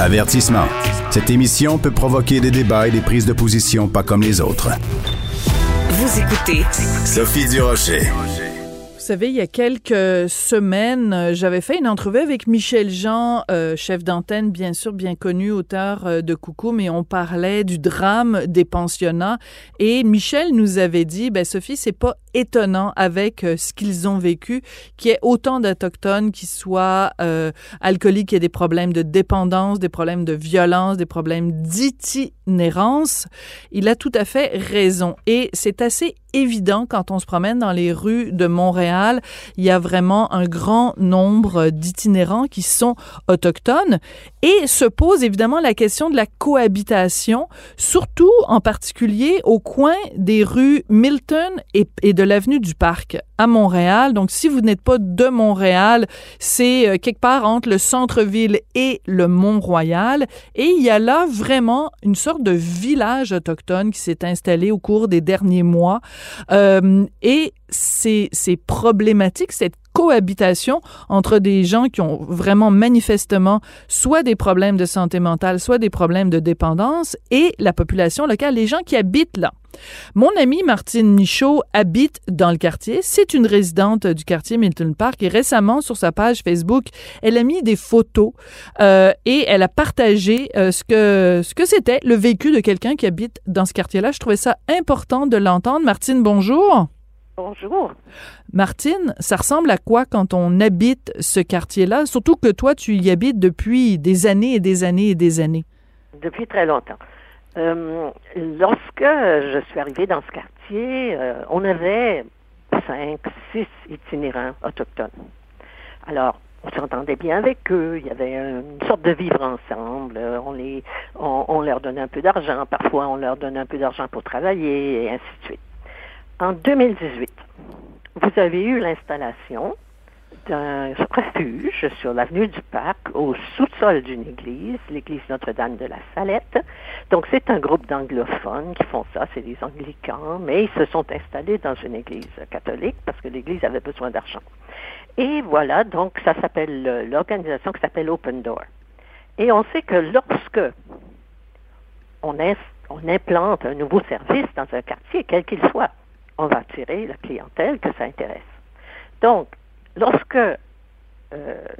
Avertissement. Cette émission peut provoquer des débats et des prises de position pas comme les autres. Vous écoutez Sophie Durocher. Vous savez, il y a quelques semaines, euh, j'avais fait une entrevue avec Michel Jean, euh, chef d'antenne, bien sûr, bien connu, auteur euh, de Coucou, mais on parlait du drame des pensionnats. Et Michel nous avait dit, ben Sophie, c'est pas étonnant avec ce qu'ils ont vécu, qu'il y ait autant d'Autochtones qui soient alcooliques, qui aient des problèmes de dépendance, des problèmes de violence, des problèmes d'itinérance. Il a tout à fait raison. Et c'est assez évident quand on se promène dans les rues de Montréal. Il y a vraiment un grand nombre d'itinérants qui sont autochtones et se pose évidemment la question de la cohabitation, surtout en particulier au coin des rues Milton et, de l'avenue du Parc à Montréal. Donc, si vous n'êtes pas de Montréal, c'est euh, quelque part entre le centre-ville et le Mont-Royal. Et il y a là vraiment une sorte de village autochtone qui s'est installé au cours des derniers mois. Euh, et c'est problématique, cette cohabitation entre des gens qui ont vraiment manifestement soit des problèmes de santé mentale, soit des problèmes de dépendance et la population locale, les gens qui habitent là. Mon amie Martine Michaud habite dans le quartier. C'est une résidente du quartier Milton Park et récemment, sur sa page Facebook, elle a mis des photos euh, et elle a partagé euh, ce que ce que c'était le vécu de quelqu'un qui habite dans ce quartier-là. Je trouvais ça important de l'entendre. Martine, bonjour. Bonjour. Martine, ça ressemble à quoi quand on habite ce quartier-là? Surtout que toi, tu y habites depuis des années et des années et des années. Depuis très longtemps. Euh, lorsque je suis arrivée dans ce quartier, euh, on avait cinq, six itinérants autochtones. Alors, on s'entendait bien avec eux. Il y avait une sorte de vivre ensemble. On, les, on leur donnait un peu d'argent. Parfois, on leur donnait un peu d'argent pour travailler et ainsi de suite. En 2018, vous avez eu l'installation d'un refuge sur l'avenue du Parc, au sous-sol d'une église, l'église Notre-Dame de la Salette. Donc, c'est un groupe d'anglophones qui font ça, c'est des anglicans, mais ils se sont installés dans une église catholique parce que l'église avait besoin d'argent. Et voilà, donc, ça s'appelle, l'organisation qui s'appelle Open Door. Et on sait que lorsque on, on implante un nouveau service dans un quartier, quel qu'il soit, on va attirer la clientèle que ça intéresse. Donc, lorsque, euh,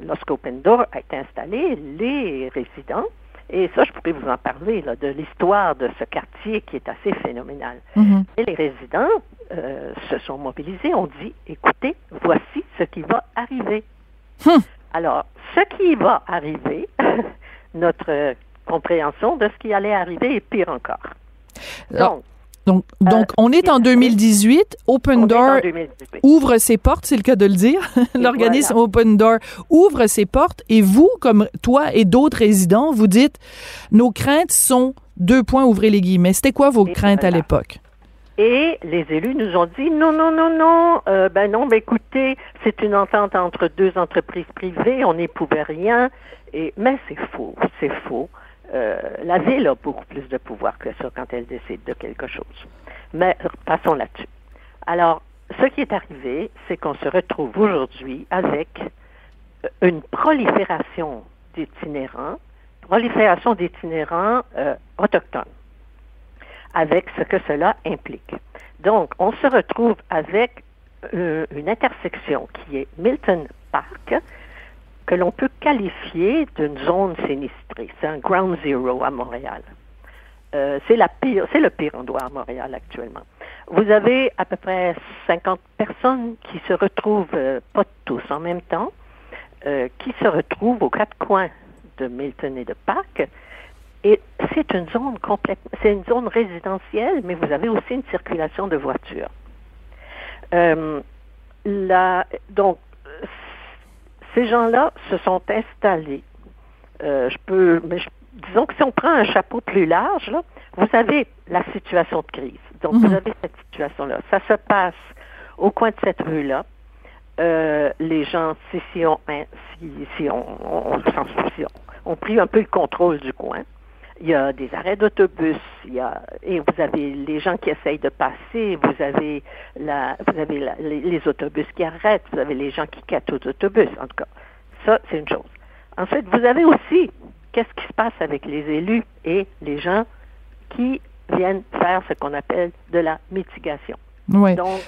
lorsque Open Door a été installé, les résidents, et ça, je pourrais vous en parler, là, de l'histoire de ce quartier qui est assez phénoménal. Mm-hmm. Et les résidents euh, se sont mobilisés, ont dit, écoutez, voici ce qui va arriver. Hmm. Alors, ce qui va arriver, notre compréhension de ce qui allait arriver est pire encore. Donc, donc, euh, donc on est en 2018. Open Door ouvre ses portes, c'est le cas de le dire. L'organisme Open Door ouvre ses portes et vous, comme toi et d'autres résidents, vous dites nos craintes sont deux points, ouvrez les guillemets. C'était quoi vos craintes à l'époque? Et les élus nous ont dit non, non, non, non, euh, ben non, ben écoutez, c'est une entente entre deux entreprises privées, on n'y pouvait rien. Et, mais c'est faux, c'est faux. Euh, la ville a beaucoup plus de pouvoir que ça quand elle décide de quelque chose. Mais passons là-dessus. Alors, ce qui est arrivé, c'est qu'on se retrouve aujourd'hui avec euh, une prolifération d'itinérants, prolifération d'itinérants euh, autochtones, avec ce que cela implique. Donc, on se retrouve avec une intersection qui est Milton Park, que l'on peut qualifier d'une zone sinistrée. C'est un ground zero à Montréal. Euh, c'est le pire endroit à Montréal actuellement. Vous avez à peu près 50 personnes qui se retrouvent, euh, pas tous en même temps, euh, qui se retrouvent aux quatre coins de Milton et de Park. Et c'est une zone résidentielle, mais vous avez aussi une circulation de voitures. Donc, ces gens-là se sont installés. Euh, je peux, mais disons que si on prend un chapeau plus large, vous avez la situation de crise. Donc, vous mhm. avez cette situation-là. Ça se passe au coin de cette rue-là. Euh, les gens, si, si, on, hein, si, si on, on, on, pris un peu le contrôle du coin. Il y a des arrêts d'autobus, il y a, et vous avez les gens qui essayent de passer, vous avez, la, vous avez les, autobus qui arrêtent, vous avez les gens qui quittent aux autobus, en tout cas. Ça, c'est une chose. Ensuite, vous avez aussi qu'est-ce qui se passe avec les élus et les gens qui viennent faire ce qu'on appelle de la mitigation? Ouais. Donc,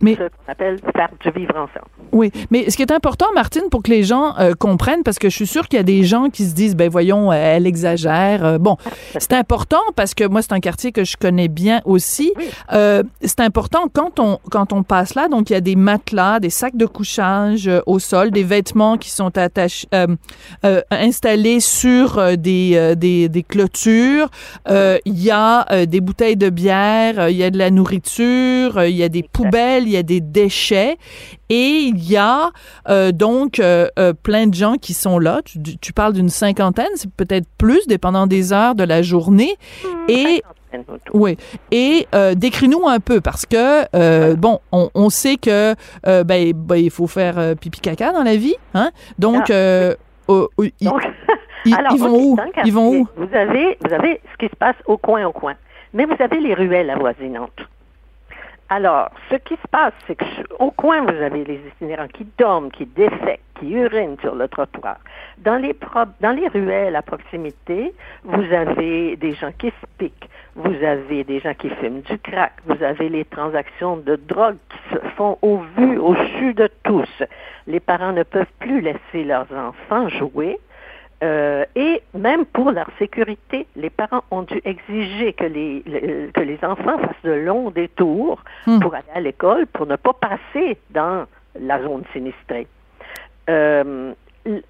Mais- ce qu'on appelle faire du vivre ensemble. Oui, mais ce qui est important, Martine, pour que les gens euh, comprennent, parce que je suis sûre qu'il y a des gens qui se disent, ben voyons, euh, elle exagère. Euh, bon, c'est important parce que moi, c'est un quartier que je connais bien aussi. Oui. Euh, c'est important quand on quand on passe là, donc il y a des matelas, des sacs de couchage au sol, des vêtements qui sont attachés, installés sur des, des des clôtures. Euh, Il y a des bouteilles de bière, il y a de la nourriture, il y a des poubelles, il y a des déchets. Et il y a euh, donc euh, euh, plein de gens qui sont là. Tu, tu parles d'une cinquantaine, c'est peut-être plus, dépendant des heures de la journée. Et Cinquantaine autour. oui. Et euh, décris-nous un peu parce que euh, bon, on, on sait que euh, ben, ben, il faut faire pipi caca dans la vie, hein. Donc Ah, ils, Donc, ils- alors, ils vont où? dans le Ils vont quartier, où? Vous avez, vous avez ce qui se passe au coin au coin, mais vous avez les ruelles avoisinantes. Alors, ce qui se passe, c'est que au coin, vous avez les itinérants qui dorment, qui défèquent, qui urinent sur le trottoir. Dans les, pro- dans les ruelles à proximité, vous avez des gens qui se piquent, vous avez des gens qui fument du crack, vous avez les transactions de drogue qui se font au vu, au su de tous. Les parents ne peuvent plus laisser leurs enfants jouer. Euh, et même pour leur sécurité, les parents ont dû exiger que les, le- que les enfants fassent de longs détours Hmm. pour aller à l'école, pour ne pas passer dans la zone sinistrée. Euh,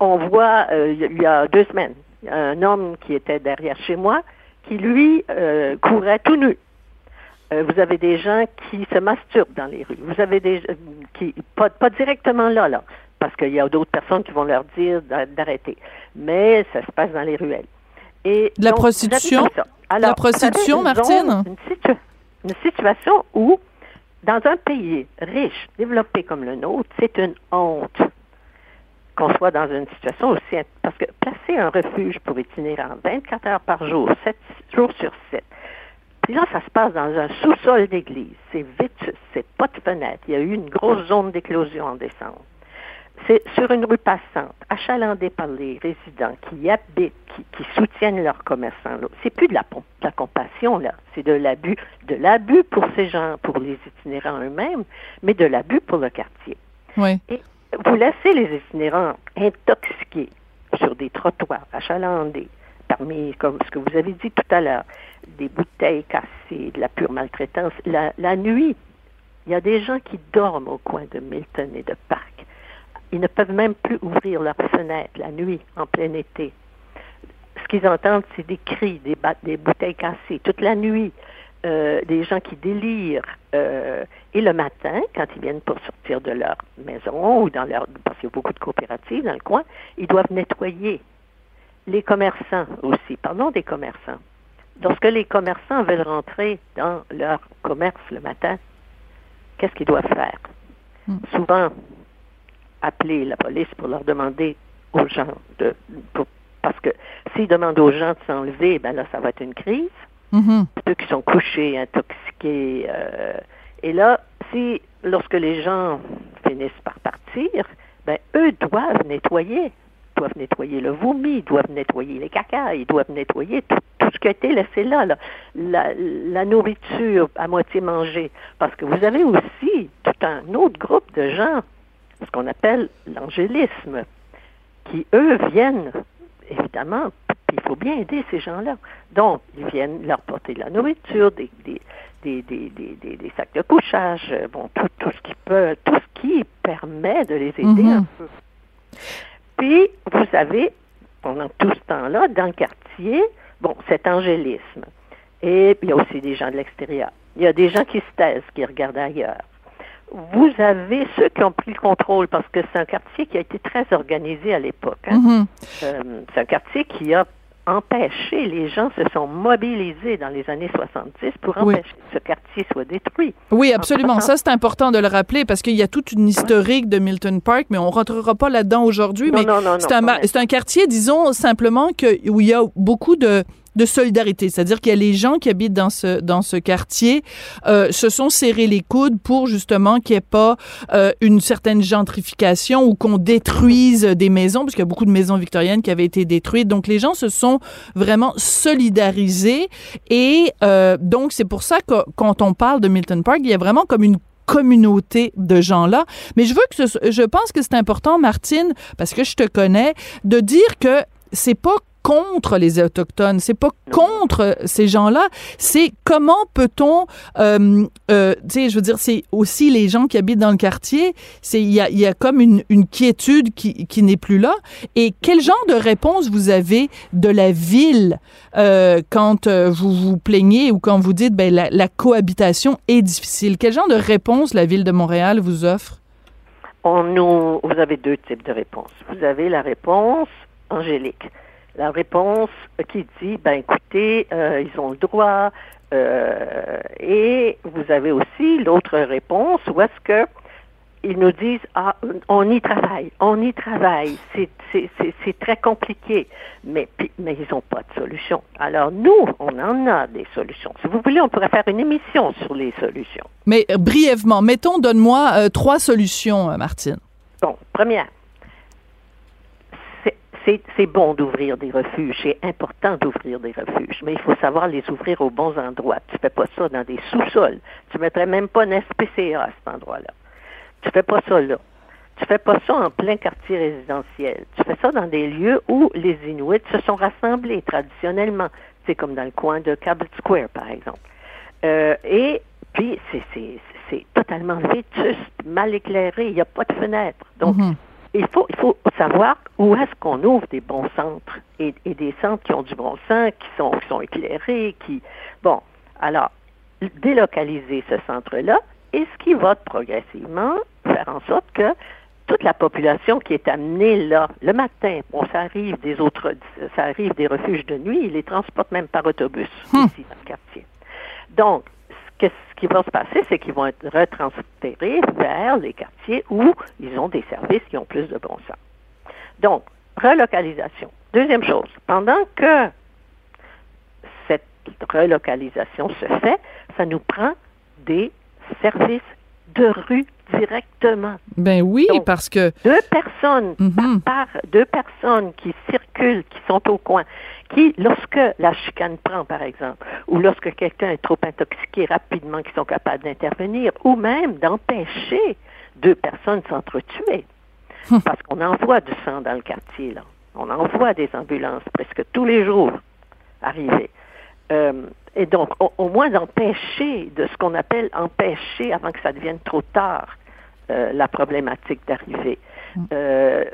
on voit, euh, il y a deux semaines, un homme qui était derrière chez moi, qui lui courait tout nu. Vous avez des gens qui se masturbent dans les rues. Vous avez des qui pas, pas directement là, là, parce qu'il y a d'autres personnes qui vont leur dire d'a- d'arrêter. Mais ça se passe dans les ruelles. Et De la donc, prostitution? Alors, la prostitution, Martine? Une, situ- une situation où, dans un pays riche, développé comme le nôtre, c'est une honte qu'on soit dans une situation aussi... Parce que placer un refuge pour itinérants 24 heures par jour, 7 jours sur 7, puis là, ça se passe dans un sous-sol d'église. C'est vite, c'est pas de fenêtre. Il y a eu une grosse zone d'éclosion en décembre. C'est sur une rue passante, achalandée par les résidents qui y habitent, qui, qui soutiennent leurs commerçants. C'est plus de la, de la compassion, là. C'est de l'abus. De l'abus pour ces gens, pour les itinérants eux-mêmes, mais de l'abus pour le quartier. Oui. Vous laissez les itinérants intoxiqués sur des trottoirs achalandés, parmi, comme ce que vous avez dit tout à l'heure, des bouteilles cassées, de la pure maltraitance. La, la nuit, il y a des gens qui dorment au coin de Milton et de Parc. Ils ne peuvent même plus ouvrir leurs fenêtres la nuit, en plein été. Ce qu'ils entendent, c'est des cris, des, des bouteilles cassées toute la nuit, euh, des gens qui délirent. euh, et le matin, quand ils viennent pour sortir de leur maison ou dans leur... parce qu'il y a beaucoup de coopératives dans le coin, ils doivent nettoyer. Les commerçants aussi, parlons des commerçants. Lorsque les commerçants veulent rentrer dans leur commerce le matin, qu'est-ce qu'ils doivent faire? Hmm. Souvent, appeler la police pour leur demander aux gens de... pour- parce que s'ils demandent aux gens de s'enlever, ben là, ça va être une crise Mhm. ceux qui sont couchés, intoxiqués. euh, et là, si lorsque les gens finissent par partir, ben eux doivent nettoyer, doivent nettoyer le vomi, doivent nettoyer les caca, ils doivent nettoyer tout, tout ce qui a été laissé là, là. La, la nourriture à moitié mangée, parce que vous avez aussi tout un autre groupe de gens, ce qu'on appelle l'angélisme, qui eux viennent évidemment, il faut bien aider ces gens-là. Donc, ils viennent leur porter de la nourriture, des, sacs de couchage, euh, bon, tout, tout ce qui peut, tout ce qui permet de les aider Mhm. un peu. Puis, vous avez, pendant tout ce temps-là, dans le quartier, bon, cet angélisme. Et puis, il y a aussi des gens de l'extérieur. Il y a des gens qui se taisent, qui regardent ailleurs. Vous avez ceux qui ont pris le contrôle parce que c'est un quartier qui a été très organisé à l'époque. hein. Mhm. Euh, c'est un quartier qui a empêché, les gens se sont mobilisés dans les années 70 pour Oui. empêcher que ce quartier soit détruit. Oui, absolument. En Ça, c'est important de le rappeler parce qu'il y a toute une historique de Milton Park, mais on rentrera pas là-dedans aujourd'hui. Non, Mais non, non, c'est un, un quartier, disons simplement, que, où il y a beaucoup de de solidarité, c'est-à-dire qu'il y a les gens qui habitent dans ce dans ce quartier euh, se sont serrés les coudes pour justement qu'il n'y ait pas euh, une certaine gentrification ou qu'on détruise des maisons, parce qu'il y a beaucoup de maisons victoriennes qui avaient été détruites. Donc les gens se sont vraiment solidarisés et euh, donc c'est pour ça que quand on parle de Milton Park, il y a vraiment comme une communauté de gens-là. Mais je veux que ce, je pense que c'est important, Martine, parce que je te connais, de dire que c'est pas contre les autochtones, c'est pas contre ces gens-là, c'est comment peut-on, euh, euh, tu sais, je veux dire, c'est aussi les gens qui habitent dans le quartier, c'est il y a, y a comme une, quiétude qui, n'est plus là. Et quel genre de réponse vous avez de la ville euh, quand vous vous plaignez ou quand vous dites ben la, la cohabitation est difficile? Quel genre de réponse la ville de Montréal vous offre? On nous, vous avez deux types de réponses. Vous avez la réponse angélique la réponse qui dit, ben écoutez, euh, ils ont le droit. Euh, et vous avez aussi l'autre réponse où est-ce que ils nous disent ah on y travaille, on y travaille, c'est très compliqué, mais mais ils n'ont pas de solution. Alors nous on en a des solutions. Si vous voulez on pourrait faire une émission sur les solutions. Mais euh, brièvement, mettons donne-moi euh, trois solutions, euh, Martine. Bon, première, c'est bon d'ouvrir des refuges, c'est important d'ouvrir des refuges, mais il faut savoir les ouvrir aux bons endroits. Tu fais pas ça dans des sous-sols. Tu mettrais même pas un SPCA à cet endroit-là. Tu fais pas ça là. Tu fais pas ça en plein quartier résidentiel. Tu fais ça dans des lieux où les Inuits se sont rassemblés traditionnellement. C'est comme dans le coin de Cabot Square, par exemple. Euh, et puis, c'est totalement vétuste, mal éclairé, il n'y a pas de fenêtre. Donc, mm-hmm il faut, il faut savoir où est-ce qu'on ouvre des bons centres et, des centres qui ont du bon sens, qui sont, qui sont éclairés, qui... Bon, alors, délocaliser ce centre-là, et ce qui va progressivement faire en sorte que toute la population qui est amenée là le matin, bon, ça arrive des autres, ça arrive des refuges de nuit, ils les transportent même par autobus hmm. ici dans le quartier. Donc, ce qui va se passer, c'est qu'ils vont être retransférés vers les quartiers où ils ont des services qui ont plus de bon sens. Donc, relocalisation. Deuxième chose, pendant que cette relocalisation se fait, ça nous prend des services de rue directement. Ben oui, parce que deux personnes par, deux personnes qui circulent, qui sont au coin, qui, lorsque la chicane prend, par exemple, ou lorsque quelqu'un est trop intoxiqué rapidement, qui sont capables d'intervenir, ou même d'empêcher deux personnes s'entretuer. Hum. Parce qu'on envoie du sang dans le quartier, là. On envoie des ambulances presque tous les jours arriver. Euh, et donc, au, moins d'empêcher, de ce qu'on appelle empêcher avant que ça devienne trop tard, euh, la problématique d'arriver. Euh,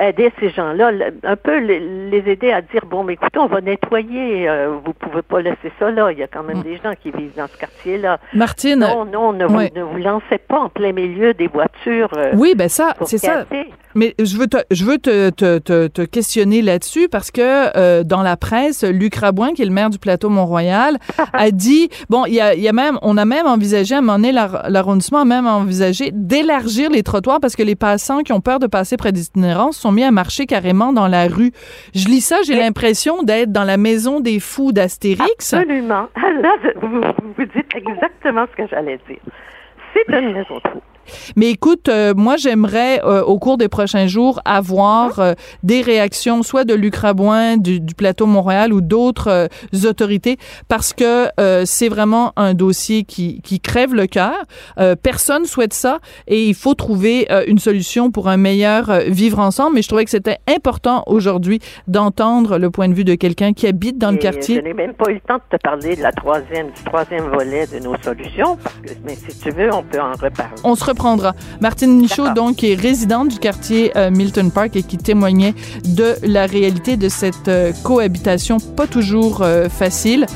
aider ces gens-là, un peu les, aider à dire bon, mais écoutez, on va nettoyer. Euh, vous pouvez pas laisser ça là. Il y a quand même mm. des gens qui vivent dans ce quartier-là. Martine, non, non, ne, vous, ne vous lancez pas en plein milieu des voitures. Euh, oui, ben ça, c'est ça. Mais je veux te, je veux te, te, te, questionner là-dessus parce que euh, dans la presse, Luc Rabouin, qui est le maire du plateau Mont-Royal, a dit bon, il y a, y a, même, on a même envisagé à un moment donné, l'arrondissement a même envisagé d'élargir les trottoirs parce que les passants qui ont peur de passer près des itinérants sont mis à marcher carrément dans la rue. Je lis ça, j'ai l'impression d'être dans la maison des fous d'Astérix. Absolument. Là, vous, vous dites exactement ce que j'allais dire. C'est une maison de fous. Mais écoute, euh, moi, j'aimerais, euh, au cours des prochains jours, avoir euh, des réactions, soit de Luc Rabouin, du, du plateau Montréal ou d'autres autorités, parce que c'est vraiment un dossier qui, qui crève le cœur. personne souhaite ça et il faut trouver une solution pour un meilleur vivre ensemble. Mais je trouvais que c'était important aujourd'hui d'entendre le point de vue de quelqu'un qui habite dans le quartier. Je n'ai même pas eu le temps de te parler de la troisième, du troisième volet de nos solutions, parce que, mais si tu veux, on peut en reparler. On se Martine Michaud, donc, qui est résidente du quartier euh, Milton Park et qui témoignait de la réalité de cette euh, cohabitation pas toujours euh, facile.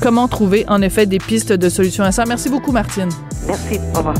comment trouver, en effet, des pistes de solutions à ça? Merci beaucoup, Martine. Merci. Au revoir.